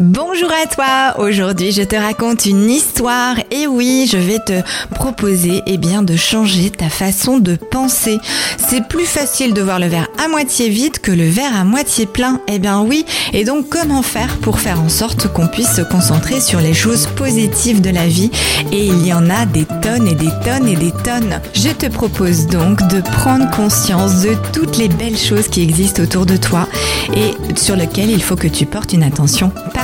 Bonjour à toi, aujourd'hui je te raconte une histoire et oui je vais te proposer eh bien, de changer ta façon de penser. C'est plus facile de voir le verre à moitié vide que le verre à moitié plein, eh bien oui, et donc comment faire pour faire en sorte qu'on puisse se concentrer sur les choses positives de la vie? Et il y en a des tonnes et des tonnes et des tonnes. Je te propose donc de prendre conscience de toutes les belles choses qui existent autour de toi et sur lesquelles il faut que tu portes une attention particulière.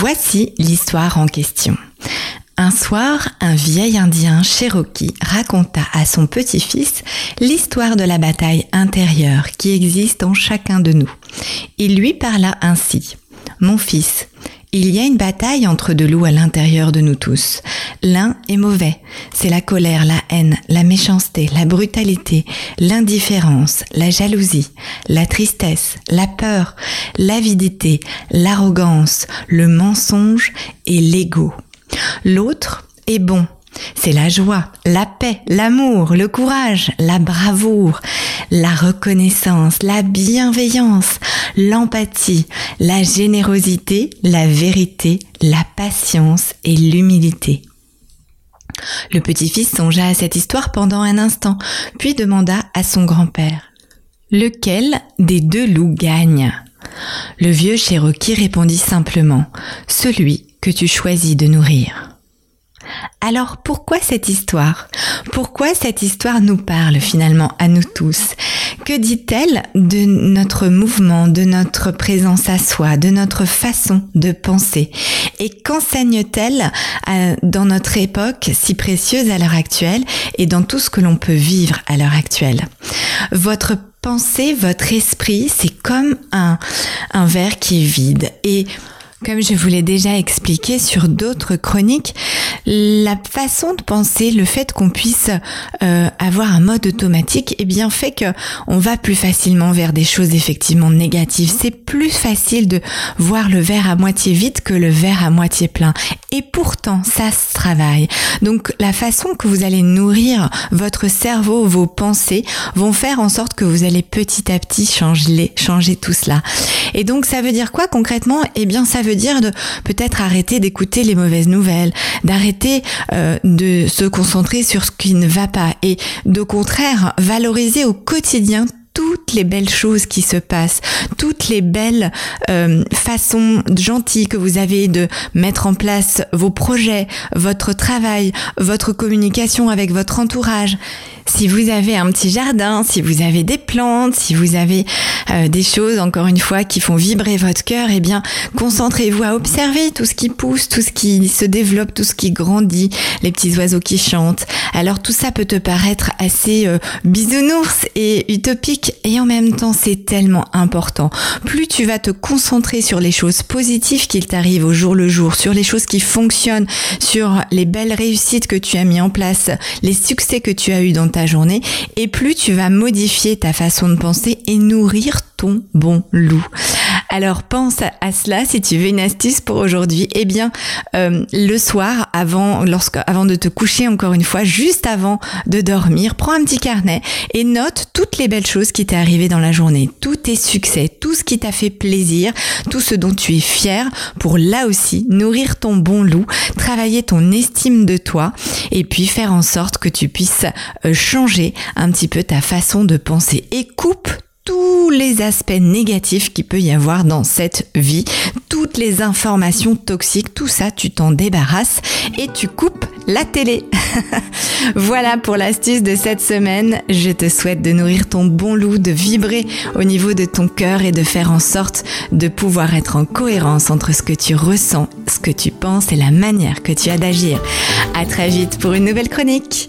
Voici l'histoire en question. Un soir, un vieil Indien Cherokee raconta à son petit-fils l'histoire de la bataille intérieure qui existe en chacun de nous. Il lui parla ainsi. Mon fils, il y a une bataille entre deux loups à l'intérieur de nous tous. L'un est mauvais, c'est la colère, la haine, la méchanceté, la brutalité, l'indifférence, la jalousie, la tristesse, la peur, l'avidité, l'arrogance, le mensonge et l'ego. L'autre est bon, c'est la joie, la paix, l'amour, le courage, la bravoure, la reconnaissance, la bienveillance, l'empathie, la générosité, la vérité, la patience et l'humilité. Le petit-fils songea à cette histoire pendant un instant, puis demanda à son grand-père Lequel des deux loups gagne? Le vieux Cherokee répondit simplement Celui que tu choisis de nourrir. Alors pourquoi cette histoire? Pourquoi cette histoire nous parle finalement à nous tous? Que dit-elle de notre mouvement, de notre présence à soi, de notre façon de penser? Et qu'enseigne-t-elle euh, dans notre époque si précieuse à l'heure actuelle et dans tout ce que l'on peut vivre à l'heure actuelle? Votre pensée, votre esprit, c'est comme un, verre qui est vide. Et comme je vous l'ai déjà expliqué sur d'autres chroniques, la façon de penser, le fait qu'on puisse euh, avoir un mode automatique, eh bien fait que on va plus facilement vers des choses effectivement négatives. C'est plus facile de voir le verre à moitié vide que le verre à moitié plein. Et pourtant, ça se travaille. Donc la façon que vous allez nourrir votre cerveau, vos pensées, vont faire en sorte que vous allez petit à petit changer, changer tout cela. Et donc ça veut dire quoi concrètement? Eh bien ça veut dire de peut-être arrêter d'écouter les mauvaises nouvelles, d'arrêter euh, de se concentrer sur ce qui ne va pas et de contraire valoriser au quotidien toutes les belles choses qui se passent, toutes les belles euh, façons gentilles que vous avez de mettre en place vos projets, votre travail, votre communication avec votre entourage. Si vous avez un petit jardin, si vous avez des plantes, si vous avez euh, des choses, encore une fois, qui font vibrer votre cœur, eh bien, concentrez-vous à observer tout ce qui pousse, tout ce qui se développe, tout ce qui grandit, les petits oiseaux qui chantent. Alors tout ça peut te paraître assez euh, bisounours et utopique, et en même temps, c'est tellement important. Plus tu vas te concentrer sur les choses positives qui t'arrivent au jour le jour, sur les choses qui fonctionnent, sur les belles réussites que tu as mis en place, les succès que tu as eu dans ta journée et plus tu vas modifier ta façon de penser et nourrir ton bon loup. Alors pense à cela si tu veux une astuce pour aujourd'hui. Eh bien, euh, le soir, avant, lorsque, avant de te coucher, encore une fois, juste avant de dormir, prends un petit carnet et note toutes les belles choses qui t'est arrivé dans la journée, tous tes succès, tout ce qui t'a fait plaisir, tout ce dont tu es fier pour là aussi nourrir ton bon loup, travailler ton estime de toi et puis faire en sorte que tu puisses euh, changer un petit peu ta façon de penser et coupe tous les aspects négatifs qu'il peut y avoir dans cette vie, toutes les informations toxiques, tout ça, tu t'en débarrasses et tu coupes la télé. voilà pour l'astuce de cette semaine. Je te souhaite de nourrir ton bon loup, de vibrer au niveau de ton cœur et de faire en sorte de pouvoir être en cohérence entre ce que tu ressens, ce que tu penses et la manière que tu as d'agir. À très vite pour une nouvelle chronique.